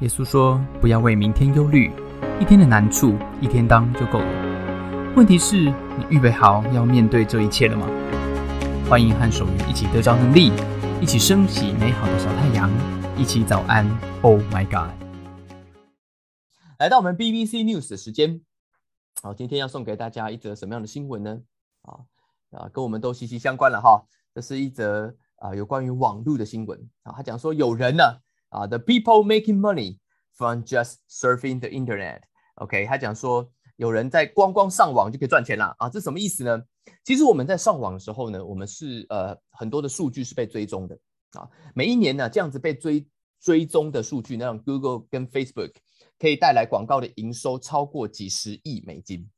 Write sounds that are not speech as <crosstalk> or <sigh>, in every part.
耶稣说：“不要为明天忧虑，一天的难处一天当就够了。问题是，你预备好要面对这一切了吗？”欢迎和守愚一起得着能力，一起升起美好的小太阳，一起早安。Oh my God！来到我们 BBC News 的时间，好，今天要送给大家一则什么样的新闻呢？啊啊，跟我们都息息相关了哈。这是一则啊有关于网络的新闻啊，他讲说有人呢。啊，the people making money from just surfing the internet。OK，他讲说有人在光光上网就可以赚钱了啊，这什么意思呢？其实我们在上网的时候呢，我们是呃很多的数据是被追踪的啊，每一年呢这样子被追追踪的数据，那让 Google 跟 Facebook 可以带来广告的营收超过几十亿美金。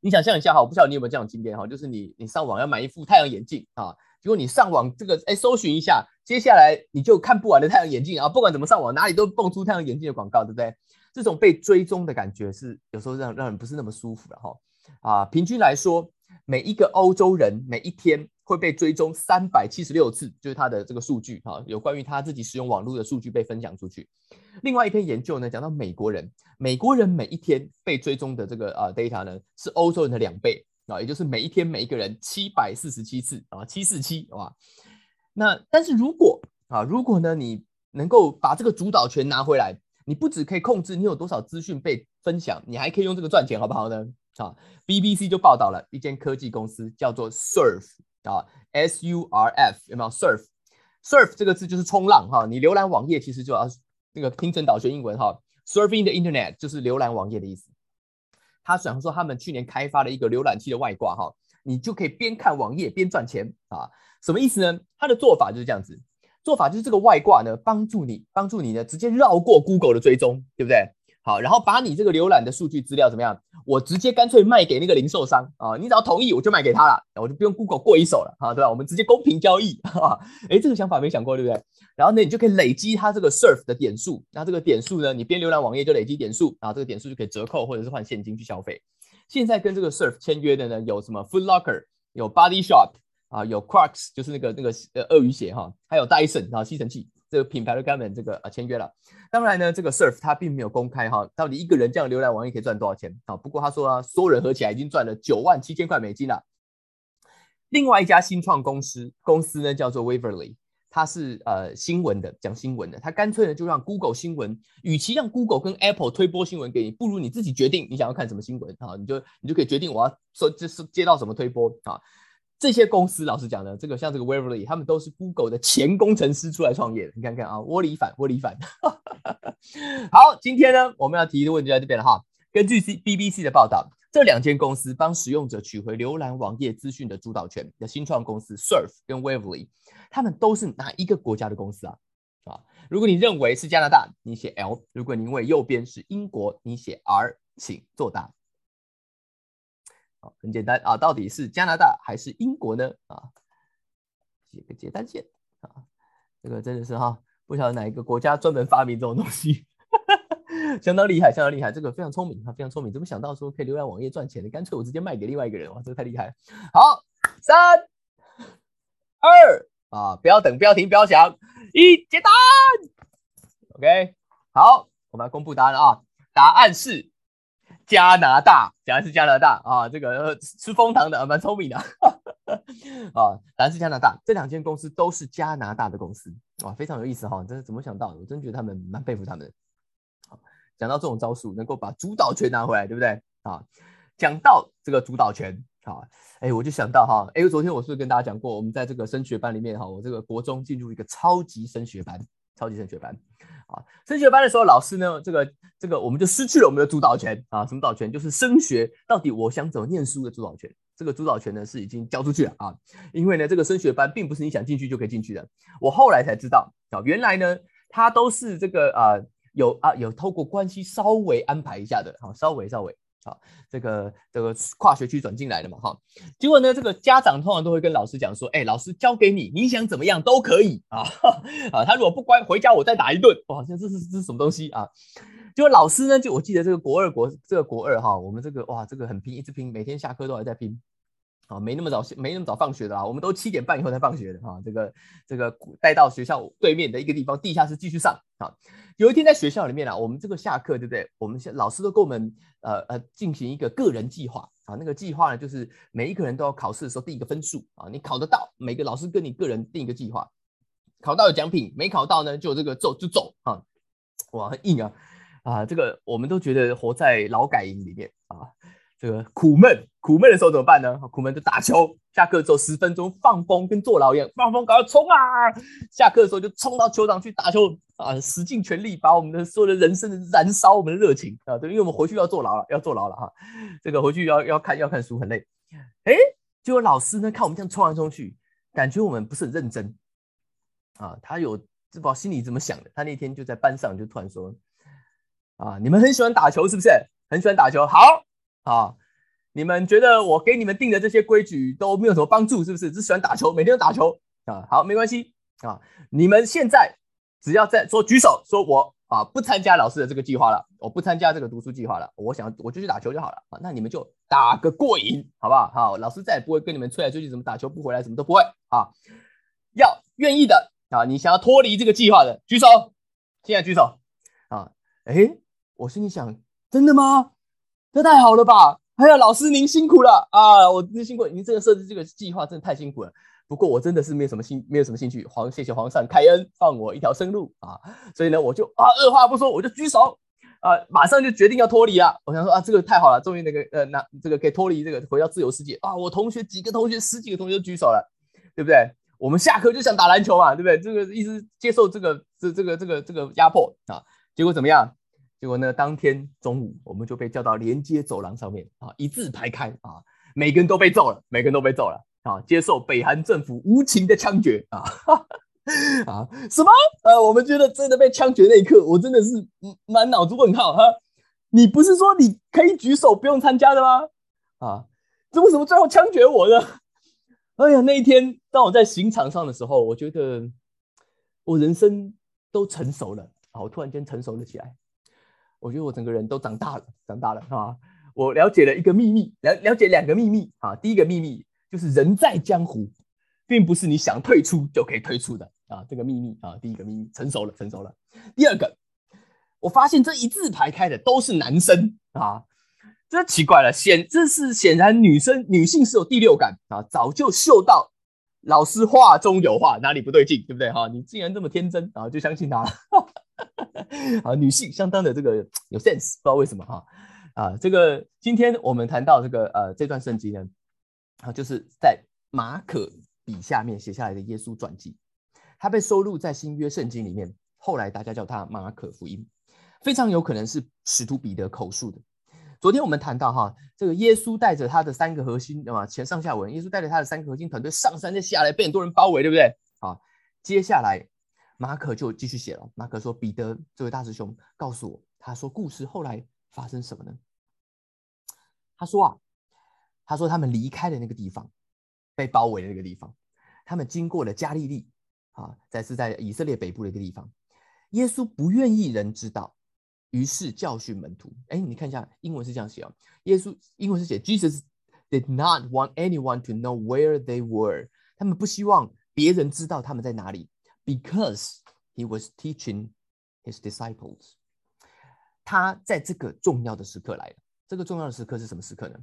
你想象一下哈，我不知道你有没有这样的经验哈，就是你你上网要买一副太阳眼镜啊。结果你上网这个哎，搜寻一下，接下来你就看不完的太阳眼镜啊！不管怎么上网，哪里都蹦出太阳眼镜的广告，对不对？这种被追踪的感觉是有时候让让人不是那么舒服的哈啊！平均来说，每一个欧洲人每一天会被追踪三百七十六次，就是他的这个数据哈，有关于他自己使用网络的数据被分享出去。另外一篇研究呢，讲到美国人，美国人每一天被追踪的这个啊 data 呢，是欧洲人的两倍。啊，也就是每一天每一个人七百四十七次啊，七四七，哇。那但是如果啊，如果呢，你能够把这个主导权拿回来，你不只可以控制你有多少资讯被分享，你还可以用这个赚钱，好不好呢？啊，BBC 就报道了一间科技公司叫做 Surf 啊，S U R F 有没有？Surf，Surf 这个字就是冲浪哈，你浏览网页其实就要那个听成导学英文哈，Surfing the Internet 就是浏览网页的意思。他想说，他们去年开发了一个浏览器的外挂，哈，你就可以边看网页边赚钱啊？什么意思呢？他的做法就是这样子，做法就是这个外挂呢，帮助你，帮助你呢，直接绕过 Google 的追踪，对不对？好，然后把你这个浏览的数据资料怎么样？我直接干脆卖给那个零售商啊，你只要同意，我就卖给他了，我就不用 Google 过一手了啊，对吧？我们直接公平交易啊！哎，这个想法没想过，对不对？然后呢，你就可以累积它这个 Surf 的点数，那这个点数呢，你边浏览网页就累积点数，然后这个点数就可以折扣或者是换现金去消费。现在跟这个 Surf 签约的呢，有什么 Food Locker，有 Body Shop 啊，有 Crocs，就是那个那个呃鳄鱼鞋哈，还有 Dyson 啊吸尘器。这个品牌的根本这个呃签约了，当然呢，这个 Surf 他并没有公开哈，到底一个人这样浏览网页可以赚多少钱啊？不过他说啊，所有人合起来已经赚了九万七千块美金了。另外一家新创公司公司呢叫做 Waverly，它是呃新闻的讲新闻的，它干脆呢就让 Google 新闻，与其让 Google 跟 Apple 推播新闻给你，不如你自己决定你想要看什么新闻啊，你就你就可以决定我要说这是接到什么推播啊。这些公司，老实讲呢，这个像这个 Waverly，他们都是 Google 的前工程师出来创业的。你看看啊，窝里反，窝里反。<laughs> 好，今天呢，我们要提的问题在这边了哈。根据 C BBC 的报道，这两间公司帮使用者取回浏览网页资讯的主导权的新创公司 Surf 跟 Waverly，他们都是哪一个国家的公司啊？啊，如果你认为是加拿大，你写 L；如果你认为右边是英国，你写 R，请作答。好，很简单啊，到底是加拿大还是英国呢？啊，写个简单线啊，这个真的是哈，不晓得哪一个国家专门发明这种东西，<laughs> 相当厉害，相当厉害，这个非常聪明啊，非常聪明，怎么想到说可以浏览网页赚钱的？干脆我直接卖给另外一个人，哇，这个太厉害。好，三二啊，不要等，不要停，不要想，一解答。OK，好，我们来公布答案啊，答案是。加拿大，讲的是加拿大啊，这个吃蜂糖的，蛮聪明的 <laughs> 啊。答案是加拿大，这两间公司都是加拿大的公司哇，非常有意思哈。真是怎么想到的？我真觉得他们蛮佩服他们。好，讲到这种招数，能够把主导权拿回来，对不对啊？讲到这个主导权，好，哎，我就想到哈，哎，昨天我是不是跟大家讲过，我们在这个升学班里面哈，我这个国中进入一个超级升学班，超级升学班。啊，升学班的时候，老师呢，这个这个，我们就失去了我们的主导权啊。什么主导权？就是升学到底我想怎么念书的主导权。这个主导权呢，是已经交出去了啊。因为呢，这个升学班并不是你想进去就可以进去的。我后来才知道啊，原来呢，他都是这个啊，有啊有透过关系稍微安排一下的，好，稍微稍微。啊，这个这个跨学区转进来的嘛，哈，结果呢，这个家长通常都会跟老师讲说，哎，老师交给你，你想怎么样都可以啊，<laughs> 啊，他如果不乖，回家我再打一顿，哇，这这是这是什么东西啊？结果老师呢，就我记得这个国二国这个国二哈，我们这个哇，这个很拼，一直拼，每天下课都还在拼。啊，没那么早没那么早放学的啦，我们都七点半以后才放学的啊。这个这个带到学校对面的一个地方地下室继续上啊。有一天在学校里面啊，我们这个下课对不对？我们老师都给我们呃呃进行一个个人计划啊。那个计划呢，就是每一个人都要考试的时候定一个分数啊。你考得到，每个老师跟你个人定一个计划，考到有奖品，没考到呢就这个走就走啊。哇，很硬啊啊！这个我们都觉得活在劳改营里面啊。这个苦闷，苦闷的时候怎么办呢？苦闷就打球。下课之后十分钟放风，跟坐牢一样，放风，赶快冲啊！下课的时候就冲到球场去打球啊，使尽全力把我们的所有的人生燃烧我们的热情啊！对，因为我们回去要坐牢了，要坐牢了哈。这个回去要要看要看书，很累。哎，结果老师呢看我们这样冲来冲去，感觉我们不是很认真啊。他有不知道心里怎么想的。他那天就在班上就突然说：“啊，你们很喜欢打球是不是？很喜欢打球，好。”啊，你们觉得我给你们定的这些规矩都没有什么帮助，是不是？只喜欢打球，每天都打球啊？好，没关系啊。你们现在只要在说举手，说我啊不参加老师的这个计划了，我不参加这个读书计划了，我想我就去打球就好了啊。那你们就打个过瘾，好不好？好，老师再也不会跟你们催来催去，怎么打球不回来，什么都不会啊。要愿意的啊，你想要脱离这个计划的，举手，现在举手啊。哎，我心里想，真的吗？这太好了吧！哎呀，老师您辛苦了啊！我真辛苦，您这个设置这个计划真的太辛苦了。不过我真的是没有什么兴，没有什么兴趣。皇，谢谢皇上开恩，放我一条生路啊！所以呢，我就啊，二话不说，我就举手啊，马上就决定要脱离了。我想说啊，这个太好了，终于那个呃，那这个可以脱离这个，回到自由世界啊！我同学几个同学，十几个同学举手了，对不对？我们下课就想打篮球嘛，对不对？这个一直接受这个这这个这个这个压迫啊，结果怎么样？结果呢？当天中午，我们就被叫到连接走廊上面啊，一字排开啊，每个人都被揍了，每个人都被揍了啊，接受北韩政府无情的枪决啊 <laughs> 啊！什么？呃，我们觉得真的被枪决那一刻，我真的是满脑子问号哈！你不是说你可以举手不用参加的吗？啊，这为什么最后枪决我呢？<laughs> 哎呀，那一天当我在刑场上的时候，我觉得我人生都成熟了啊，我突然间成熟了起来。我觉得我整个人都长大了，长大了啊！我了解了一个秘密，了了解两个秘密啊。第一个秘密就是人在江湖，并不是你想退出就可以退出的啊。这个秘密啊，第一个秘密成熟了，成熟了。第二个，我发现这一字排开的都是男生啊，这奇怪了，显这是显然女生女性是有第六感啊，早就嗅到老师话中有话，哪里不对劲，对不对哈？你竟然这么天真啊，就相信他了。<laughs> 啊，女性相当的这个有 sense，不知道为什么哈啊，这个今天我们谈到这个呃这段圣经呢，啊就是在马可笔下面写下来的耶稣传记，它被收录在新约圣经里面，后来大家叫它马可福音，非常有可能是使徒彼得口述的。昨天我们谈到哈，这个耶稣带着他的三个核心对吧？前上下文，耶稣带着他的三个核心团队上山再下来，被很多人包围，对不对？好，接下来。马可就继续写了。马可说：“彼得这位大师兄告诉我，他说故事后来发生什么呢？他说啊，他说他们离开了那个地方，被包围的那个地方，他们经过了加利利啊，在是在以色列北部的一个地方。耶稣不愿意人知道，于是教训门徒。哎，你看一下英文是这样写哦。耶稣英文是写：Jesus did not want anyone to know where they were。他们不希望别人知道他们在哪里。” Because he was teaching his disciples，他在这个重要的时刻来了。这个重要的时刻是什么时刻呢？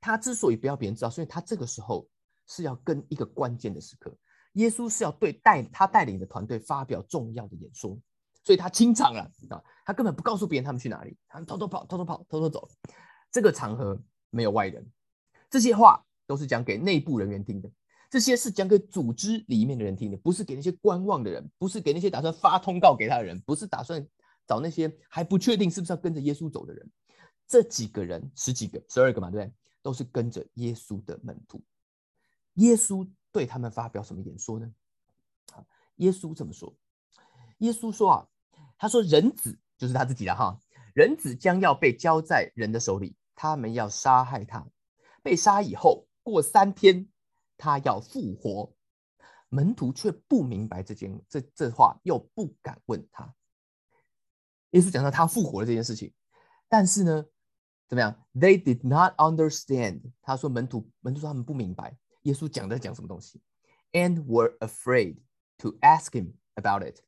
他之所以不要别人知道，所以他这个时候是要跟一个关键的时刻。耶稣是要对带他带领的团队发表重要的演说，所以他清场了啊！他根本不告诉别人他们去哪里，他们偷偷跑、偷偷跑、偷偷走。这个场合没有外人，这些话都是讲给内部人员听的。这些是讲给组织里面的人听的，不是给那些观望的人，不是给那些打算发通告给他的人，不是打算找那些还不确定是不是要跟着耶稣走的人。这几个人，十几个、十二个嘛，对不对？都是跟着耶稣的门徒。耶稣对他们发表什么演说呢？耶稣这么说：耶稣说啊，他说人子就是他自己的哈，人子将要被交在人的手里，他们要杀害他，被杀以后过三天。他要复活，门徒却不明白这件这这话，又不敢问他。耶稣讲到他复活了这件事情，但是呢，怎么样？They did not understand。他说门徒门徒说他们不明白耶稣讲在讲什么东西，and were afraid to ask him about it。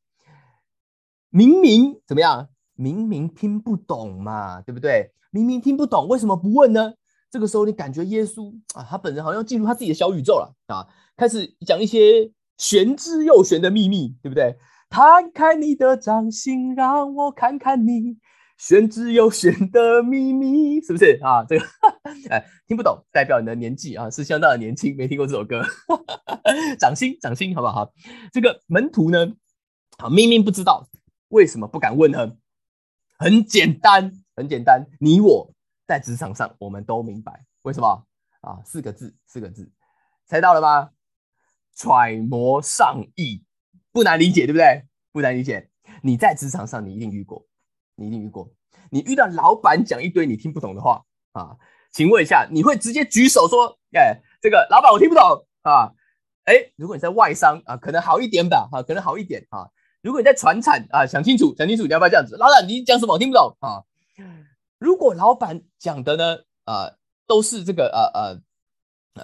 明明怎么样？明明听不懂嘛，对不对？明明听不懂，为什么不问呢？这个时候你感觉耶稣啊，他本人好像进入他自己的小宇宙了啊，开始讲一些玄之又玄的秘密，对不对？摊开你的掌心，让我看看你玄之又玄的秘密，是不是啊？这个 <laughs> 哎，听不懂，代表你的年纪啊是相当的年轻，没听过这首歌。<laughs> 掌心，掌心，好不好？这个门徒呢，啊，明明不知道，为什么不敢问呢？很简单，很简单，你我在职场上，我们都明白为什么啊？四个字，四个字，猜到了吗？揣摩上意。不难理解，对不对？不难理解。你在职场上，你一定遇过，你一定遇过。你遇到老板讲一堆你听不懂的话啊，请问一下，你会直接举手说：“哎，这个老板我听不懂啊。”哎，如果你在外商啊，可能好一点吧，啊，可能好一点啊。如果你在船产啊，想清楚，想清楚，你要不要这样子？老板，你讲什么我听不懂啊？如果老板讲的呢，啊，都是这个呃呃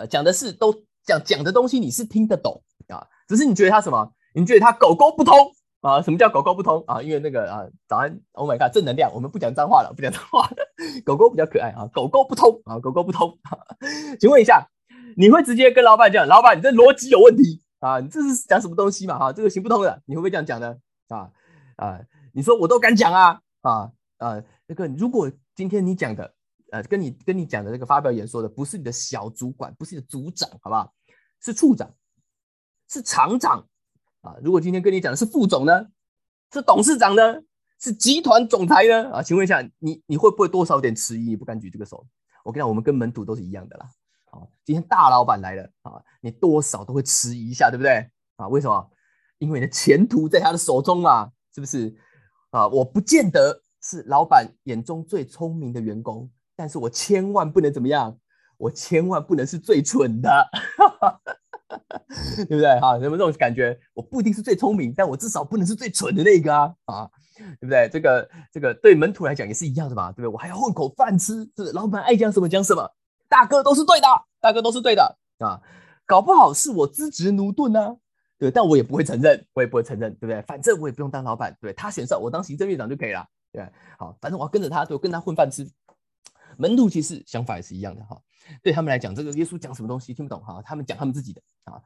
呃，讲的是都讲讲的东西，你是听得懂啊，只是你觉得他什么？你觉得他狗狗不通啊？什么叫狗狗不通啊？因为那个啊，早安，Oh my god，正能量，我们不讲脏话了，不讲脏话，<laughs> 狗狗比较可爱啊，狗狗不通啊，狗狗不通。<laughs> 请问一下，你会直接跟老板讲，老板你这逻辑有问题啊？你这是讲什么东西嘛？哈，这个行不通的，你会不会这样讲呢？啊啊，你说我都敢讲啊啊啊，那个如果今天你讲的，呃，跟你跟你讲的这个发表演说的，不是你的小主管，不是你的组长，好不好？是处长，是厂长。啊，如果今天跟你讲的是副总呢，是董事长呢，是集团总裁呢？啊，请问一下，你你会不会多少有点迟疑，不敢举这个手？我跟你讲，我们跟门徒都是一样的啦。好，今天大老板来了啊，你多少都会迟疑一下，对不对？啊，为什么？因为你的前途在他的手中嘛，是不是？啊，我不见得是老板眼中最聪明的员工，但是我千万不能怎么样，我千万不能是最蠢的。<laughs> 对不对？哈，有没有这种感觉？我不一定是最聪明，但我至少不能是最蠢的那个啊！啊，对不对？这个这个对门徒来讲也是一样的嘛，对不对？我还要混口饭吃，是老板爱讲什么讲什么，大哥都是对的，大哥都是对的啊！搞不好是我资质驽钝呢，对，但我也不会承认，我也不会承认，对不对？反正我也不用当老板，对他选上我当行政院长就可以了，对，好，反正我要跟着他，对，跟他混饭吃。门徒其实想法也是一样的哈，对他们来讲，这个耶稣讲什么东西听不懂哈，他们讲他们自己的啊。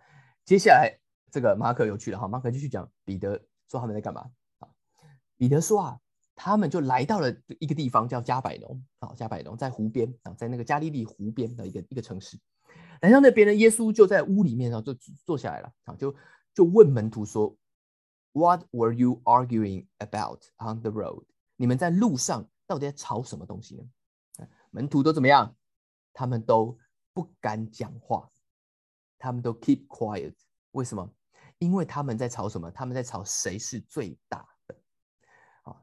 接下来这个马可有趣了哈，马可继续讲彼得说他们在干嘛啊？彼得说啊，他们就来到了一个地方叫加百农啊，加百农在湖边啊，在那个加利利湖边的一个一个城市。来到那边呢，耶稣就在屋里面啊，就坐下来了啊，就就问门徒说：“What were you arguing about on the road？你们在路上到底在吵什么东西呢？”门徒都怎么样？他们都不敢讲话。他们都 keep quiet，为什么？因为他们在吵什么？他们在吵谁是最大的。啊，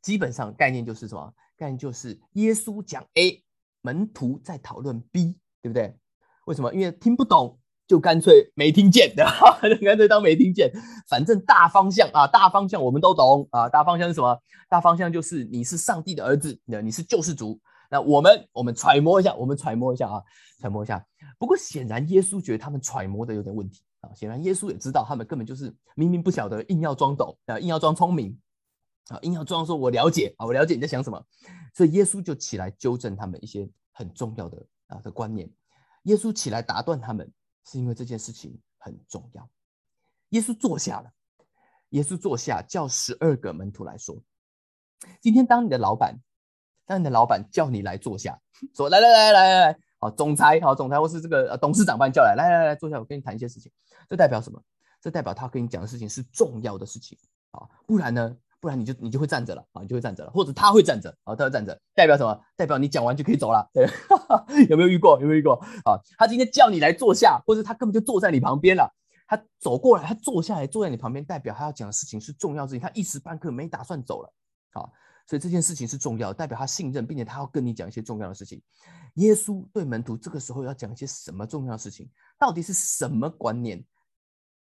基本上概念就是什么？概念就是耶稣讲 A，门徒在讨论 B，对不对？为什么？因为听不懂，就干脆没听见，对吧？干脆当没听见。反正大方向啊，大方向我们都懂啊。大方向是什么？大方向就是你是上帝的儿子，你是救世主。那我们我们揣摩一下，我们揣摩一下啊，揣摩一下。不过显然耶稣觉得他们揣摩的有点问题啊。显然耶稣也知道他们根本就是明明不晓得，硬要装懂啊，硬要装聪明啊，硬要装说我了解啊，我了解你在想什么。所以耶稣就起来纠正他们一些很重要的啊的观念。耶稣起来打断他们，是因为这件事情很重要。耶稣坐下了，耶稣坐下叫十二个门徒来说：“今天当你的老板。”当你的老板叫你来坐下，说来来来来来来，好，总裁好，总裁或是这个董事长把你叫来，来来来坐下，我跟你谈一些事情。这代表什么？这代表他跟你讲的事情是重要的事情啊，不然呢？不然你就你就会站着了啊，你就会站着了，或者他会站着啊，他会站着，代表什么？代表你讲完就可以走了。对，<laughs> 有没有遇过？有没有遇过？啊，他今天叫你来坐下，或者他根本就坐在你旁边了，他走过来，他坐下来坐在你旁边，代表他要讲的事情是重要事情，他一时半刻没打算走了，啊。所以这件事情是重要，代表他信任，并且他要跟你讲一些重要的事情。耶稣对门徒这个时候要讲一些什么重要的事情？到底是什么观念？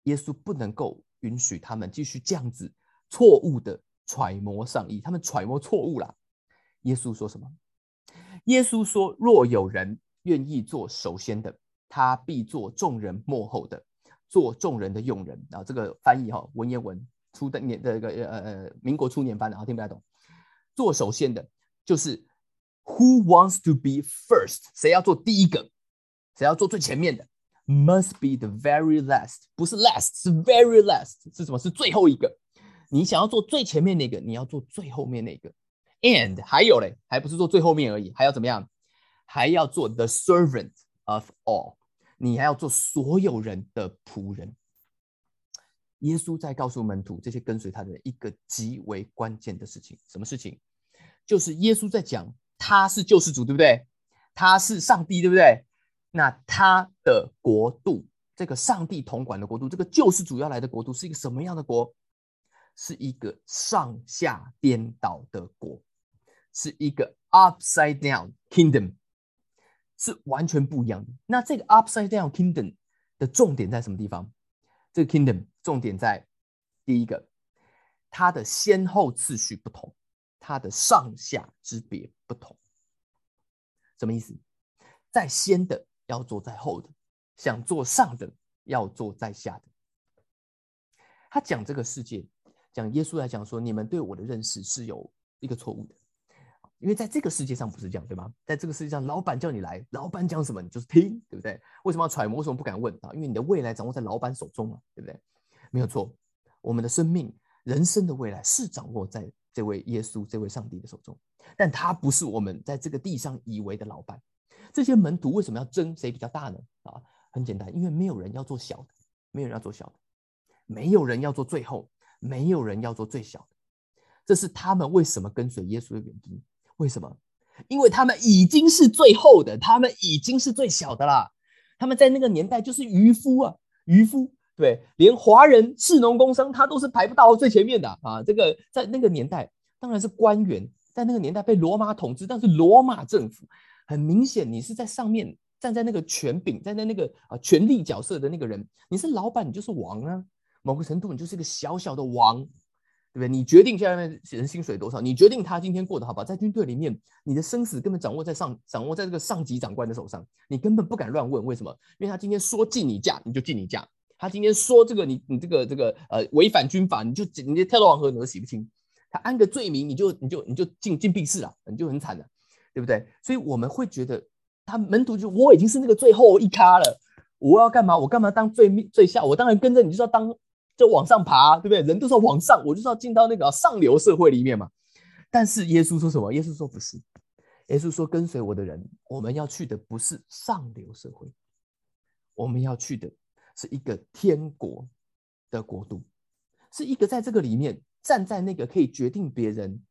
耶稣不能够允许他们继续这样子错误的揣摩上意，他们揣摩错误了。耶稣说什么？耶稣说：“若有人愿意做首先的，他必做众人幕后的，做众人的用人。”啊，这个翻译哈，文言文初的年的一个呃呃民国初年翻的，啊，听不太懂。做首先的，就是 Who wants to be first？谁要做第一个？谁要做最前面的？Must be the very last，不是 last，是 very last，是什么？是最后一个。你想要做最前面那个，你要做最后面那个。And 还有嘞，还不是做最后面而已，还要怎么样？还要做 the servant of all，你还要做所有人的仆人。耶稣在告诉门徒这些跟随他的人一个极为关键的事情，什么事情？就是耶稣在讲他是救世主，对不对？他是上帝，对不对？那他的国度，这个上帝统管的国度，这个救世主要来的国度，是一个什么样的国？是一个上下颠倒的国。是一个 upside down kingdom，是完全不一样的。那这个 upside down kingdom 的重点在什么地方？这个 kingdom 重点在第一个，它的先后次序不同，它的上下之别不同。什么意思？在先的要做在后的，想做上的要做在下的。他讲这个世界，讲耶稣来讲说，你们对我的认识是有一个错误的。因为在这个世界上不是这样，对吗？在这个世界上，老板叫你来，老板讲什么你就是听，对不对？为什么要揣摩？为什么不敢问啊？因为你的未来掌握在老板手中嘛，对不对？没有错，我们的生命、人生的未来是掌握在这位耶稣、这位上帝的手中，但他不是我们在这个地上以为的老板。这些门徒为什么要争谁比较大呢？啊，很简单，因为没有人要做小的，没有人要做小的，没有人要做最后，没有人要做最小的，这是他们为什么跟随耶稣的原因。为什么？因为他们已经是最后的，他们已经是最小的啦。他们在那个年代就是渔夫啊，渔夫对，连华人士农工商他都是排不到最前面的啊。这个在那个年代当然是官员，在那个年代被罗马统治，但是罗马政府很明显，你是在上面站在那个权柄，站在那个啊权力角色的那个人，你是老板，你就是王啊。某个程度，你就是一个小小的王。对不对？你决定下面人薪水多少？你决定他今天过得好不好？在军队里面，你的生死根本掌握在上，掌握在这个上级长官的手上。你根本不敢乱问，为什么？因为他今天说进你价，你就进你价；他今天说这个，你你这个这个呃违反军法，你就你就跳到黄河你都洗不清。他安个罪名，你就你就你就进进闭室了，你就很惨了，对不对？所以我们会觉得，他门徒就我已经是那个最后一咖了，我要干嘛？我干嘛当最最下？我当然跟着你，就是要当。就往上爬，对不对？人都是要往上，我就是要进到那个上流社会里面嘛。但是耶稣说什么？耶稣说不是。耶稣说跟随我的人，我们要去的不是上流社会，我们要去的是一个天国的国度，是一个在这个里面站在那个可以决定别人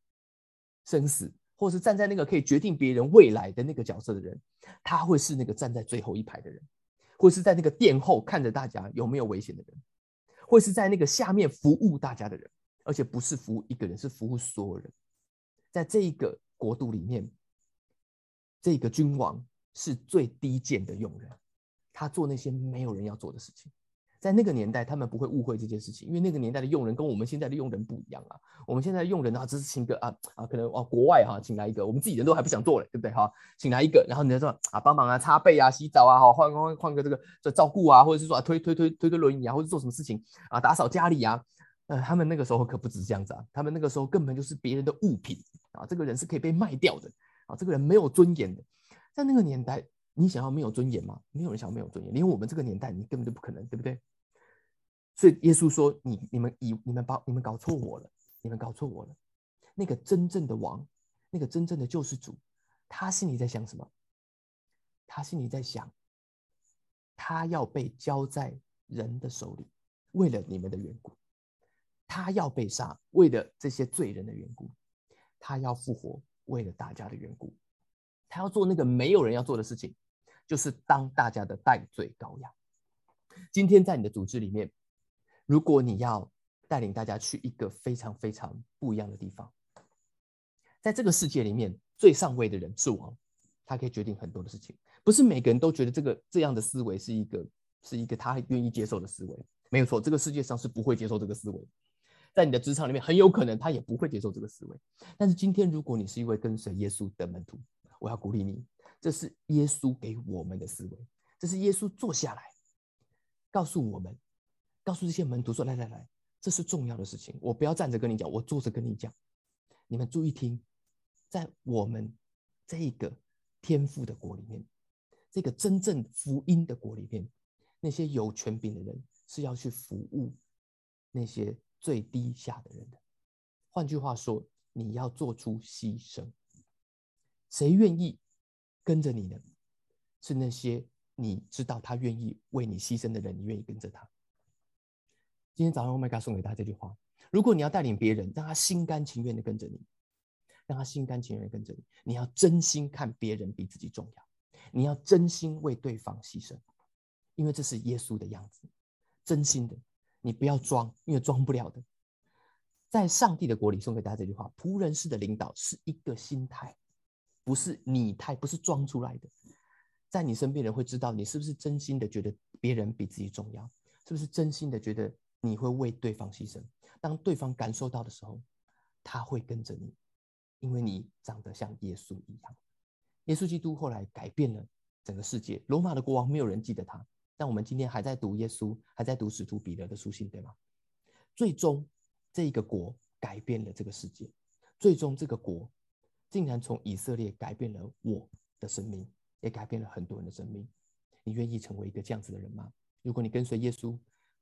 生死，或是站在那个可以决定别人未来的那个角色的人，他会是那个站在最后一排的人，或是在那个殿后看着大家有没有危险的人。会是在那个下面服务大家的人，而且不是服务一个人，是服务所有人。在这一个国度里面，这个君王是最低贱的佣人，他做那些没有人要做的事情。在那个年代，他们不会误会这件事情，因为那个年代的佣人跟我们现在的佣人不一样啊。我们现在的佣人啊，只是请个啊啊，可能哦国外哈，请来一个，我们自己人都还不想做嘞，对不对哈？请来一个，然后你就说啊，帮忙啊，擦背啊，洗澡啊，好换换换个这个这照顾啊，或者是说啊推推推推推轮椅啊，或者做什么事情啊，打扫家里啊。呃，他们那个时候可不止这样子啊，他们那个时候根本就是别人的物品啊，这个人是可以被卖掉的啊，这个人没有尊严的。在那个年代，你想要没有尊严吗？没有人想要没有尊严，连我们这个年代，你根本就不可能，对不对？所以耶稣说：“你、你们以你们把你们搞错我了，你们搞错我了。那个真正的王，那个真正的救世主，他心里在想什么？他心里在想，他要被交在人的手里，为了你们的缘故；他要被杀，为了这些罪人的缘故；他要复活，为了大家的缘故。他要做那个没有人要做的事情，就是当大家的代罪羔羊。今天在你的组织里面。”如果你要带领大家去一个非常非常不一样的地方，在这个世界里面，最上位的人是王，他可以决定很多的事情。不是每个人都觉得这个这样的思维是一个是一个他愿意接受的思维，没有错。这个世界上是不会接受这个思维，在你的职场里面，很有可能他也不会接受这个思维。但是今天，如果你是一位跟随耶稣的门徒，我要鼓励你，这是耶稣给我们的思维，这是耶稣坐下来告诉我们，告诉这些门徒说：“来来来，这是重要的事情，我不要站着跟你讲，我坐着跟你讲。你们注意听，在我们这个天赋的国里面，这个真正福音的国里面，那些有权柄的人是要去服务那些最低下的人的。换句话说，你要做出牺牲。谁愿意跟着你呢？是那些你知道他愿意为你牺牲的人，你愿意跟着他。今天早上 Oh my God 送给大家这句话：如果你要带领别人，让他心甘情愿的跟着你，让他心甘情愿的跟着你，你要真心看别人比自己重要，你要真心为对方牺牲，因为这是耶稣的样子，真心的。你不要装，因为装不了的。在上帝的国里，送给大家这句话：仆人式的领导是一个心态。不是你态不是装出来的，在你身边人会知道你是不是真心的觉得别人比自己重要，是不是真心的觉得你会为对方牺牲。当对方感受到的时候，他会跟着你，因为你长得像耶稣一样。耶稣基督后来改变了整个世界。罗马的国王没有人记得他，但我们今天还在读耶稣，还在读使徒彼得的书信，对吗？最终这一个国改变了这个世界，最终这个国。竟然从以色列改变了我的生命，也改变了很多人的生命。你愿意成为一个这样子的人吗？如果你跟随耶稣，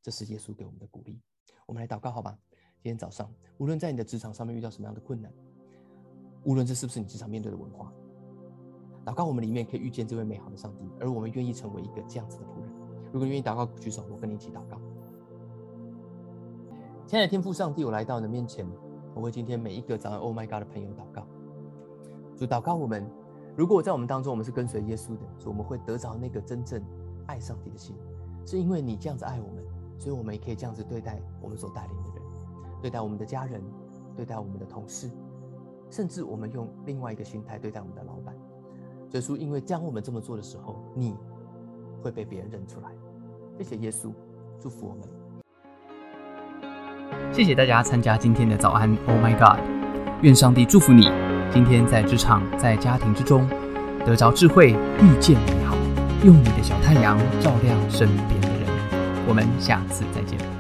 这是耶稣给我们的鼓励。我们来祷告，好吧？今天早上，无论在你的职场上面遇到什么样的困难，无论这是不是你职场面对的文化，祷告我们里面可以遇见这位美好的上帝，而我们愿意成为一个这样子的仆人。如果你愿意祷告，举手，我跟你一起祷告。亲爱的天父上帝，我来到你的面前，我为今天每一个早上 Oh My God 的朋友祷告。主祷告我们，如果在我们当中，我们是跟随耶稣的，所以我们会得着那个真正爱上帝的心，是因为你这样子爱我们，所以我们也可以这样子对待我们所带领的人，对待我们的家人，对待我们的同事，甚至我们用另外一个心态对待我们的老板。耶稣，因为将我们这么做的时候，你会被别人认出来。谢谢耶稣，祝福我们。谢谢大家参加今天的早安，Oh my God，愿上帝祝福你。今天在职场、在家庭之中，得着智慧，遇见美好，用你的小太阳照亮身边。我们下次再见。